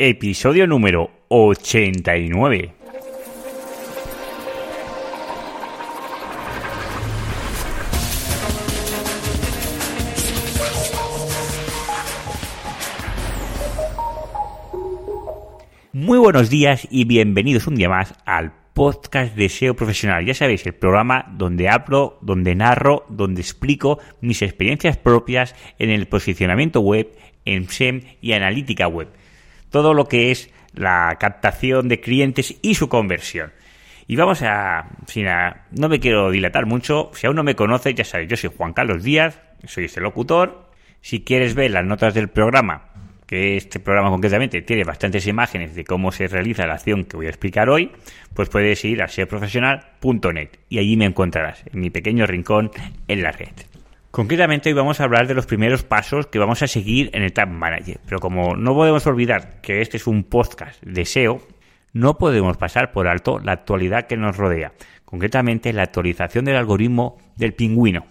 episodio número 89. Muy buenos días y bienvenidos un día más al podcast de SEO profesional. Ya sabéis, el programa donde hablo, donde narro, donde explico mis experiencias propias en el posicionamiento web, en SEM y analítica web. Todo lo que es la captación de clientes y su conversión. Y vamos a, sin no me quiero dilatar mucho, si aún no me conoces, ya sabes, yo soy Juan Carlos Díaz, soy este locutor. Si quieres ver las notas del programa, que este programa concretamente tiene bastantes imágenes de cómo se realiza la acción que voy a explicar hoy, pues puedes ir a serprofesional.net y allí me encontrarás, en mi pequeño rincón en la red. Concretamente hoy vamos a hablar de los primeros pasos que vamos a seguir en el Tag Manager, pero como no podemos olvidar que este es un podcast de SEO, no podemos pasar por alto la actualidad que nos rodea, concretamente la actualización del algoritmo del pingüino.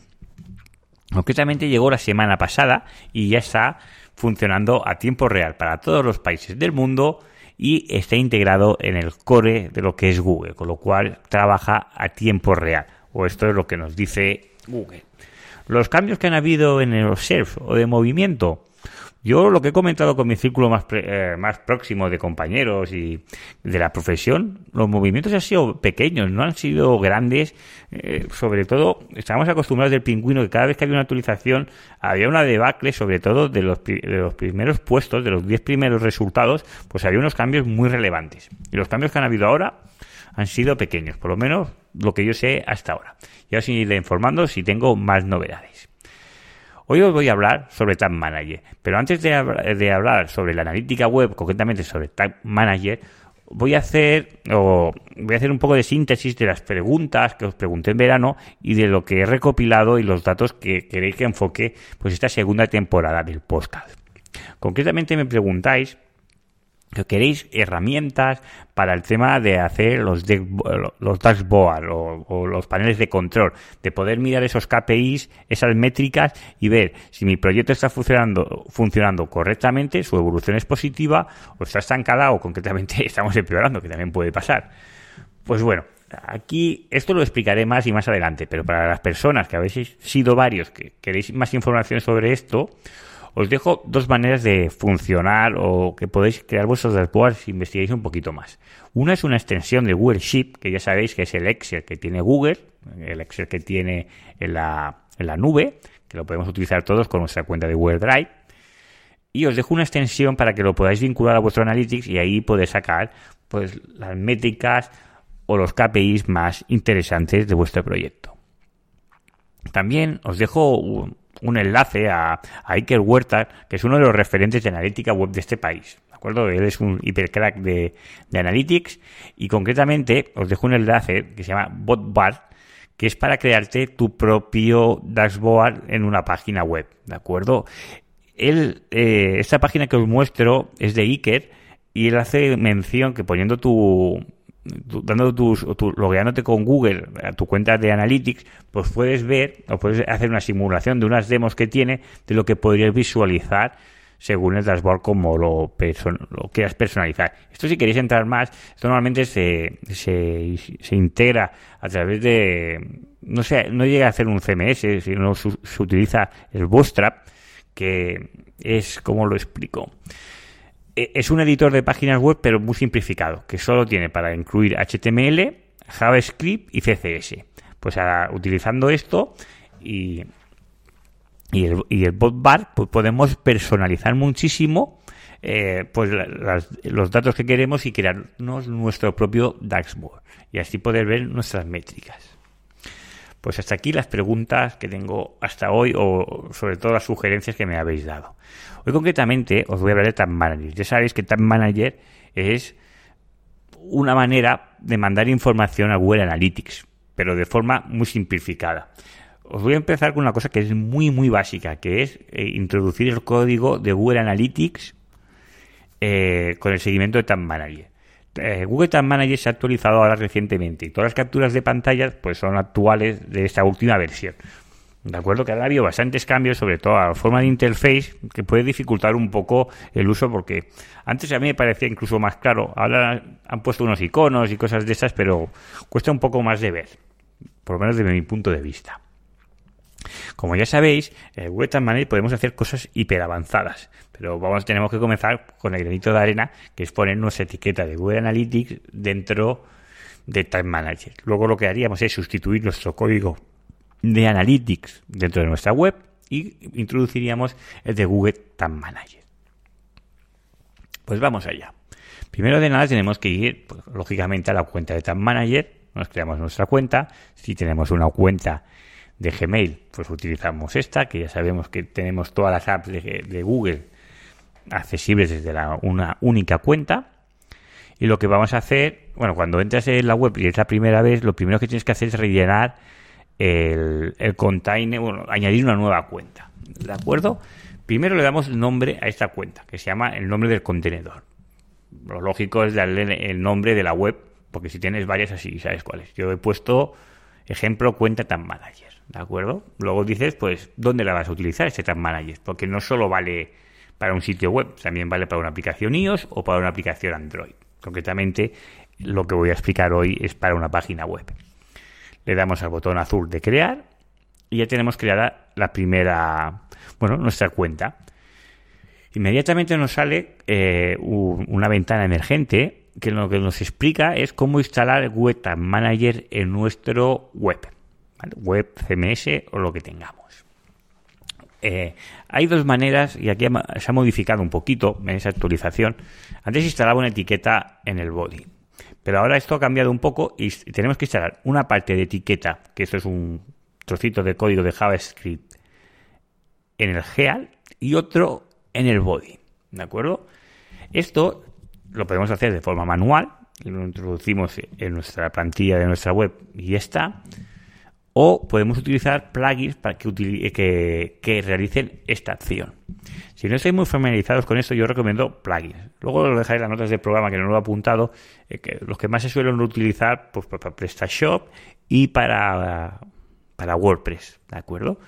Concretamente llegó la semana pasada y ya está funcionando a tiempo real para todos los países del mundo y está integrado en el core de lo que es Google, con lo cual trabaja a tiempo real. O esto es lo que nos dice Google. Los cambios que han habido en el surf o de movimiento, yo lo que he comentado con mi círculo más, eh, más próximo de compañeros y de la profesión, los movimientos han sido pequeños, no han sido grandes. Eh, sobre todo, estábamos acostumbrados del pingüino que cada vez que había una actualización había una debacle, sobre todo de los, de los primeros puestos, de los 10 primeros resultados, pues había unos cambios muy relevantes. Y los cambios que han habido ahora han sido pequeños, por lo menos lo que yo sé hasta ahora. Y ahora sí iré informando si tengo más novedades. Hoy os voy a hablar sobre Tag Manager, pero antes de, hablar sobre la analítica web, concretamente sobre Tag Manager, voy a hacer o voy a hacer un poco de síntesis de las preguntas que os pregunté en verano y de lo que he recopilado y los datos que queréis que enfoque pues esta segunda temporada del podcast. Concretamente me preguntáis que queréis herramientas para el tema de hacer los, los dashboard o, los paneles de control, de poder mirar esos KPIs, esas métricas y ver si mi proyecto está funcionando, funcionando correctamente, su evolución es positiva o está estancada o concretamente estamos empeorando, que también puede pasar. Pues bueno, aquí esto lo explicaré más y más adelante, pero para las personas que habéis sido varios que queréis más información sobre esto, os dejo dos maneras de funcionar o que podéis crear vuestros dashboards si investigáis un poquito más. Una es una extensión de Google Sheet, que ya sabéis que es el Excel que tiene Google, el Excel que tiene en la, en la nube, que lo podemos utilizar todos con nuestra cuenta de Google Drive. Y os dejo una extensión para que lo podáis vincular a vuestro Analytics y ahí podéis sacar pues, las métricas o los KPIs más interesantes de vuestro proyecto. También os dejo un enlace a, Iker Huerta, que es uno de los referentes de analítica web de este país. ¿De acuerdo? Él es un hipercrack de, de Analytics y concretamente os dejo un enlace que se llama BotBar, que es para crearte tu propio dashboard en una página web. ¿De acuerdo? Él, eh, esta página que os muestro es de Iker y él hace mención que poniendo tu, dando tus, tu, logueándote con Google a tu cuenta de Analytics, pues puedes ver o puedes hacer una simulación de unas demos que tiene de lo que podrías visualizar según el dashboard como lo, quieras personalizar. Esto si queréis entrar más, esto normalmente se, se, se integra a través de, no sé, no llega a hacer un CMS, sino se, se utiliza el Bootstrap, que es, como lo explico? E, es un editor de páginas web, pero muy simplificado, que solo tiene para incluir HTML, JavaScript y CSS. Pues utilizando esto y, y el, y el botbar, pues podemos personalizar muchísimo eh, pues los datos que queremos y crearnos nuestro propio dashboard y así poder ver nuestras métricas. Pues hasta aquí las preguntas que tengo hasta hoy o sobre todo las sugerencias que me habéis dado. Hoy concretamente os voy a hablar de Tag Manager. Ya sabéis que Tag Manager es una manera de mandar información a Google Analytics, pero de forma muy simplificada. Os voy a empezar con una cosa que es muy muy básica, que es eh, introducir el código de Google Analytics eh, con el seguimiento de Tag Manager. Eh, Google Tag Manager se ha actualizado ahora recientemente y todas las capturas de pantalla pues son actuales de esta última versión. De acuerdo que ahora ha habido bastantes cambios, sobre todo a la forma de interface, que puede dificultar un poco el uso porque antes a mí me parecía incluso más claro. Ahora han puesto unos iconos y cosas de esas, pero cuesta un poco más de ver, por lo menos desde mi punto de vista. Como ya sabéis, en Web Manager podemos hacer cosas hiper avanzadas, pero tenemos que comenzar con el granito de arena, que es poner nuestra etiqueta de Google Analytics dentro de Time Manager. Luego lo que haríamos es sustituir nuestro código de Analytics dentro de nuestra web y introduciríamos el de Google Tag Manager. Pues vamos allá. Primero de nada tenemos que ir, pues, lógicamente, a la cuenta de Tag Manager. Nos creamos nuestra cuenta. Si tenemos una cuenta de Gmail, pues utilizamos esta, que ya sabemos que tenemos todas las apps de, Google accesibles desde una única cuenta. Y lo que vamos a hacer, bueno, cuando entras en la web y es la primera vez, lo primero que tienes que hacer es rellenar el, el container, bueno, añadir una nueva cuenta. ¿De acuerdo? Primero le damos nombre a esta cuenta, que se llama el nombre del contenedor. Lo lógico es darle el nombre de la web, porque si tienes varias así, sabes cuáles. Yo he puesto ejemplo cuenta Tag Manager, ¿de acuerdo? Luego dices, pues, ¿dónde la vas a utilizar este Tag Manager? Porque no solo vale para un sitio web, también vale para una aplicación iOS o para una aplicación Android. Concretamente, lo que voy a explicar hoy es para una página web. Le damos al botón azul de crear y ya tenemos creada la primera, bueno, nuestra cuenta. Inmediatamente nos sale eh, una ventana emergente que lo que nos explica es cómo instalar Web Manager en nuestro web, web CMS o lo que tengamos. Eh, hay dos maneras, y aquí se ha modificado un poquito en esa actualización. Antes instalaba una etiqueta en el body. Pero ahora esto ha cambiado un poco y tenemos que instalar una parte de etiqueta, que esto es un trocito de código de JavaScript, en el Geal y otro en el body. ¿De acuerdo? Esto lo podemos hacer de forma manual, lo introducimos en nuestra plantilla de nuestra web y ya está. O podemos utilizar plugins para que, que, que realicen esta acción. Si no estáis muy familiarizados con esto, yo recomiendo plugins. Luego lo dejáis las notas del programa que no lo he apuntado, eh, los que más se suelen utilizar pues, para PrestaShop y para, para WordPress, ¿de acuerdo?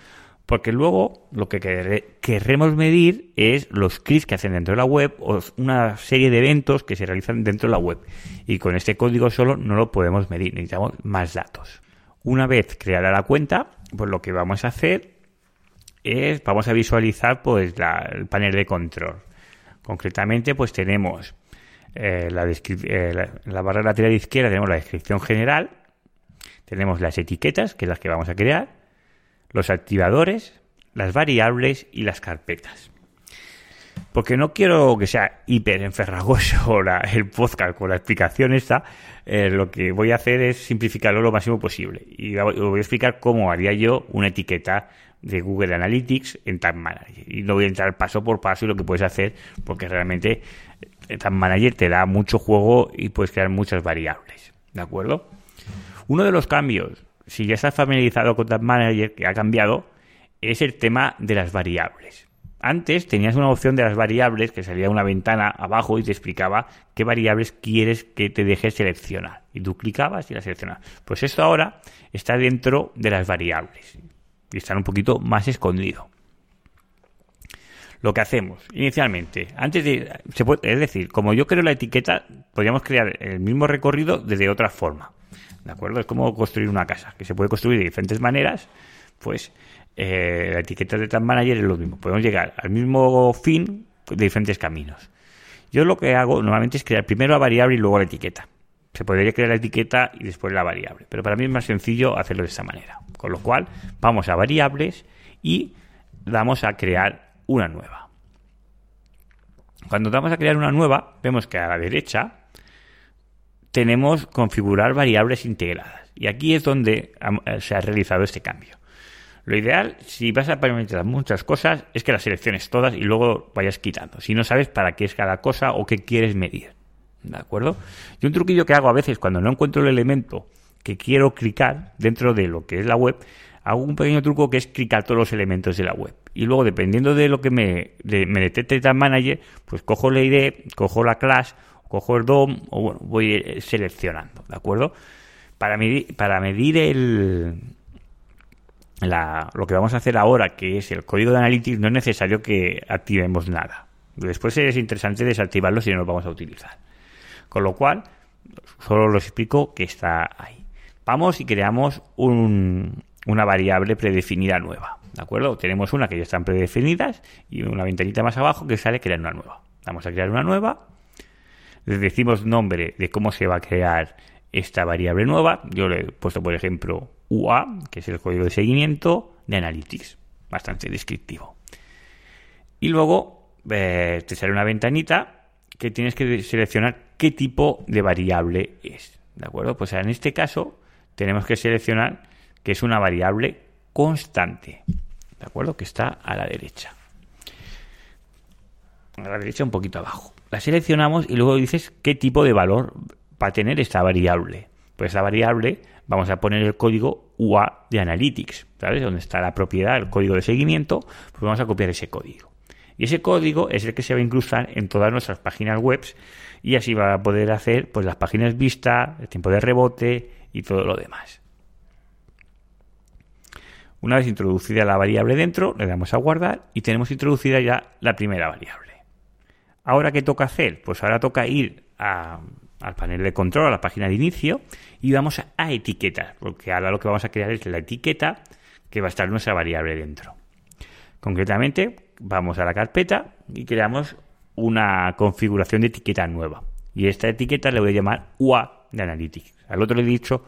Porque luego lo que querremos medir es los clics que hacen dentro de la web o una serie de eventos que se realizan dentro de la web. Y con este código solo no lo podemos medir, necesitamos más datos. Una vez creada la cuenta, pues lo que vamos a hacer es, vamos a visualizar pues el panel de control. Concretamente, pues tenemos eh, la, eh, la, barra lateral izquierda, tenemos la descripción general, tenemos las etiquetas, que es las que vamos a crear, los activadores, las variables y las carpetas. Porque no quiero que sea hiper enferragoso el podcast con la explicación esta, eh, lo que voy a hacer es simplificarlo lo máximo posible. Y os voy a explicar cómo haría yo una etiqueta de Google Analytics en Tag Manager. Y no voy a entrar paso por paso y lo que puedes hacer, porque realmente eh, Tag Manager te da mucho juego y puedes crear muchas variables. ¿De acuerdo? Uno de los cambios, si ya estás familiarizado con Tag Manager, que ha cambiado, es el tema de las variables. Antes tenías una opción de las variables que salía una ventana abajo y te explicaba qué variables quieres que te deje seleccionar. Y tú clicabas y las seleccionabas. Pues esto ahora está dentro de las variables y están un poquito más escondidos. Lo que hacemos inicialmente, antes de, es decir, como yo creo la etiqueta, podríamos crear el mismo recorrido desde otra forma. ¿De acuerdo? Es como construir una casa, que se puede construir de diferentes maneras. Pues eh, la etiqueta de Tag Manager es lo mismo. Podemos llegar al mismo fin de diferentes caminos. Yo lo que hago normalmente es crear primero la variable y luego la etiqueta. Se podría crear la etiqueta y después la variable, pero para mí es más sencillo hacerlo de esta manera. Con lo cual, vamos a variables y damos a crear una nueva. Cuando damos a crear una nueva, vemos que a la derecha tenemos configurar variables integradas. Y aquí es donde eh, se ha realizado este cambio. Lo ideal, si vas a parametrizar muchas cosas, es que las selecciones todas y luego vayas quitando. Si no sabes para qué es cada cosa o qué quieres medir. ¿De acuerdo? Y un truquillo que hago a veces cuando no encuentro el elemento que quiero clicar dentro de lo que es la web, hago un pequeño truco que es clicar todos los elementos de la web. Y luego, dependiendo de lo que me, me detecte Manager, pues cojo la ID, cojo la class, cojo el DOM, o bueno, voy eh, seleccionando, ¿de acuerdo? Para medir, para medir el, lo que vamos a hacer ahora, que es el código de Analytics, no es necesario que activemos nada. Después es interesante desactivarlo si no lo vamos a utilizar. Con lo cual, solo os explico que está ahí. Vamos y creamos una variable predefinida nueva. ¿De acuerdo? Tenemos una que ya están predefinidas y una ventanita más abajo que sale crear una nueva. Vamos a crear una nueva. Le decimos nombre de cómo se va a crear esta variable nueva. Yo le he puesto, por ejemplo, UA, que es el código de seguimiento de Analytics. Bastante descriptivo. Y luego eh, te sale una ventanita que tienes que seleccionar qué tipo de variable es. ¿De acuerdo? Pues en este caso tenemos que seleccionar que es una variable constante. ¿De acuerdo? Que está a la derecha. A la derecha un poquito abajo. La seleccionamos y luego dices qué tipo de valor va a tener esta variable. Pues esa variable vamos a poner el código UA de Analytics, ¿sabes? Donde está la propiedad, el código de seguimiento, pues vamos a copiar ese código. Y ese código es el que se va a incrustar en todas nuestras páginas web y así va a poder hacer pues las páginas vista, el tiempo de rebote y todo lo demás. Una vez introducida la variable dentro, le damos a guardar y tenemos introducida ya la primera variable. Ahora, ¿qué toca hacer? Pues ahora toca ir al panel de control, a la página de inicio, y vamos a, etiquetar, porque ahora lo que vamos a crear es la etiqueta que va a estar nuestra variable dentro. Concretamente, vamos a la carpeta y creamos una configuración de etiqueta nueva. Y esta etiqueta le voy a llamar UA de Analytics. Al otro le he dicho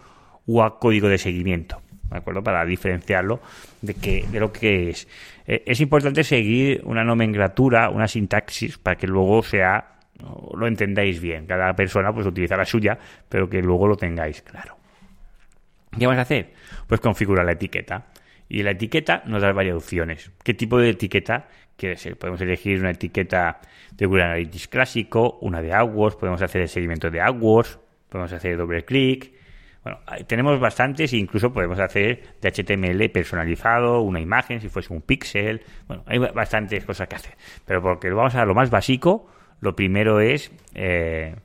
UA código de seguimiento. ¿De acuerdo? Para diferenciarlo de, que, de lo que es. Eh, es importante seguir una nomenclatura, una sintaxis, para que luego sea, lo entendáis bien. Cada persona pues utiliza la suya, pero que luego lo tengáis claro. ¿Qué vamos a hacer? Pues configurar la etiqueta. Y la etiqueta nos da varias opciones. ¿Qué tipo de etiqueta quiere ser? Podemos elegir una etiqueta de Google Analytics clásico, una de AdWords, podemos hacer el seguimiento de AdWords, podemos hacer doble clic, bueno, tenemos bastantes e incluso podemos hacer de HTML personalizado, una imagen, si fuese un pixel. Bueno, hay bastantes cosas que hacer. Pero porque vamos a lo más básico, lo primero es, eh,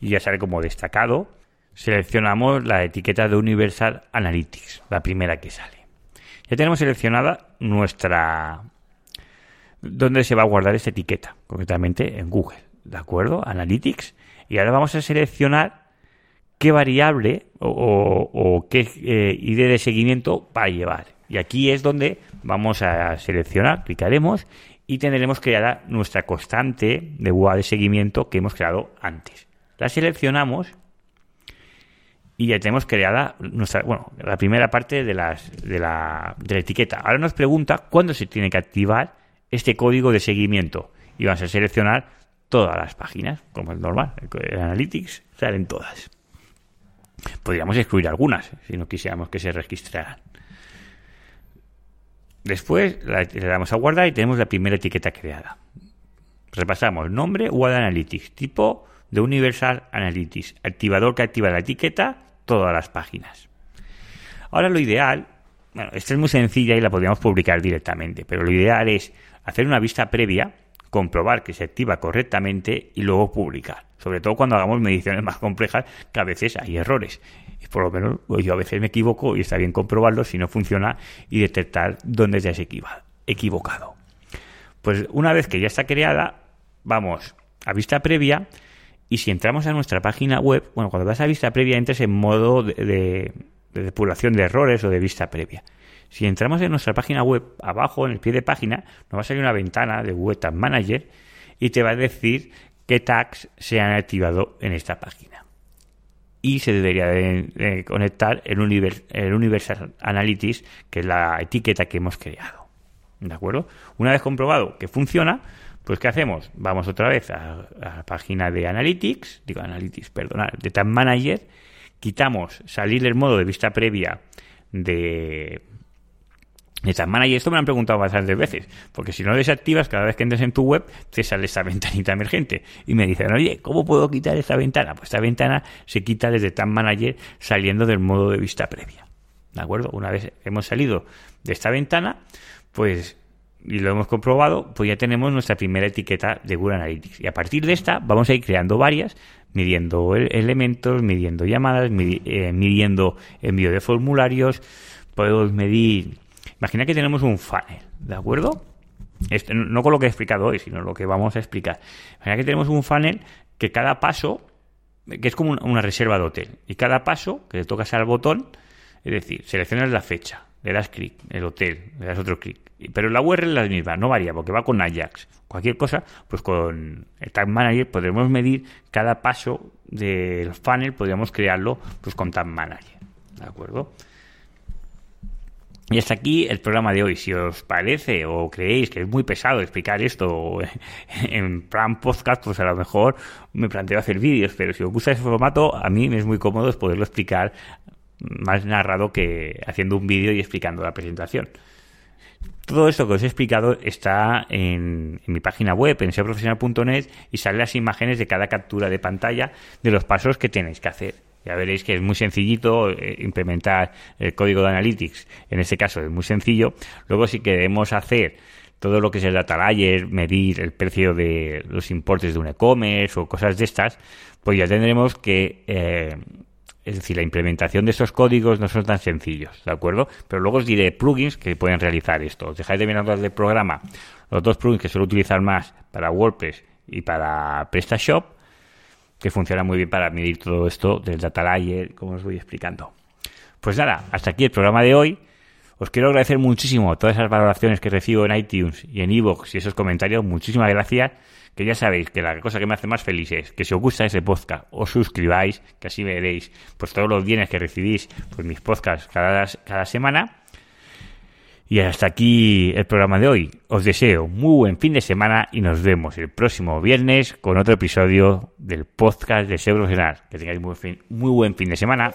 y ya sale como destacado, seleccionamos la etiqueta de Universal Analytics, la primera que sale. Ya tenemos seleccionada nuestra... ¿Dónde se va a guardar esta etiqueta? Concretamente en Google, ¿de acuerdo? Analytics. Y ahora vamos a seleccionar qué variable o, qué eh, ID de seguimiento va a llevar. Y aquí es donde vamos a seleccionar, clicaremos y tendremos creada nuestra constante de UA de seguimiento que hemos creado antes. La seleccionamos y ya tenemos creada nuestra, bueno, la primera parte de, las, de, la, de la etiqueta. Ahora nos pregunta cuándo se tiene que activar este código de seguimiento y vamos a seleccionar todas las páginas, como es normal. En Analytics salen todas. Podríamos excluir algunas si no quisiéramos que se registraran. Después le damos a guardar y tenemos la primera etiqueta creada. Repasamos nombre Web Analytics, tipo de Universal Analytics, activador que activa la etiqueta, todas las páginas. Ahora lo ideal, bueno, esta es muy sencilla y la podríamos publicar directamente, pero lo ideal es hacer una vista previa comprobar que se activa correctamente y luego publicar. Sobre todo cuando hagamos mediciones más complejas, que a veces hay errores. Y por lo menos pues, yo a veces me equivoco y está bien comprobarlo si no funciona y detectar dónde ya se equivocado. Pues una vez que ya está creada, vamos a vista previa y si entramos a nuestra página web, bueno, cuando vas a vista previa entres en modo de, de depuración de errores o de vista previa. Si entramos en nuestra página web, abajo en el pie de página, nos va a salir una ventana de Web Tag Manager y te va a decir qué tags se han activado en esta página. Y se debería de, conectar el, el Universal Analytics, que es la etiqueta que hemos creado. ¿De acuerdo? Una vez comprobado que funciona, pues ¿qué hacemos? Vamos otra vez a, la página de Analytics, digo Analytics, perdonad, de Tag Manager, quitamos salir el modo de vista previa de Tag Manager, esto me lo han preguntado bastantes veces, porque si no desactivas, cada vez que entres en tu web, te sale esta ventanita emergente. Y me dicen, oye, ¿cómo puedo quitar esta ventana? Pues esta ventana se quita desde Tag Manager saliendo del modo de vista previa. ¿De acuerdo? Una vez hemos salido de esta ventana, pues, y lo hemos comprobado, pues ya tenemos nuestra primera etiqueta de Google Analytics. Y a partir de esta, vamos a ir creando varias, midiendo elementos, midiendo llamadas, eh, midiendo envío de formularios, podemos medir Imagina que tenemos un funnel, ¿de acuerdo? Este, no con lo que he explicado hoy, sino lo que vamos a explicar. Imagina que tenemos un funnel que cada paso, que es como una reserva de hotel, y cada paso que le tocas al botón, es decir, seleccionas la fecha, le das clic, el hotel, le das otro clic, pero la URL es la misma, no varía, porque va con Ajax. Cualquier cosa, pues con el Tag Manager podremos medir cada paso del funnel, podríamos crearlo pues con Tag Manager, ¿de acuerdo? Y hasta aquí el programa de hoy. Si os parece o creéis que es muy pesado explicar esto en plan podcast, pues a lo mejor me planteo hacer vídeos, pero si os gusta ese formato, a mí me es muy cómodo poderlo explicar más narrado que haciendo un vídeo y explicando la presentación. Todo esto que os he explicado está en, mi página web, en seoprofesional.net, y salen las imágenes de cada captura de pantalla de los pasos que tenéis que hacer. Ya veréis que es muy sencillito eh, implementar el código de Analytics. En este caso es muy sencillo. Luego, si queremos hacer todo lo que es el data layer, medir el precio de los importes de un e-commerce o cosas de estas, pues ya tendremos que eh, es decir, la implementación de esos códigos no son tan sencillos, ¿de acuerdo? Pero luego os diré plugins que pueden realizar esto. Os dejáis de mirar del programa los dos plugins que suelo utilizar más para WordPress y para PrestaShop, que funcionan muy bien para medir todo esto del data layer, como os voy explicando. Pues nada, hasta aquí el programa de hoy. Os quiero agradecer muchísimo todas esas valoraciones que recibo en iTunes y en iVoox y esos comentarios. Muchísimas gracias que ya sabéis que la cosa que me hace más feliz es que si os gusta ese podcast os suscribáis, que así veréis pues todos los bienes que recibís pues mis podcasts cada, cada semana. Y hasta aquí el programa de hoy. Os deseo muy buen fin de semana y nos vemos el próximo viernes con otro episodio del podcast de Seo Que tengáis muy buen fin de semana.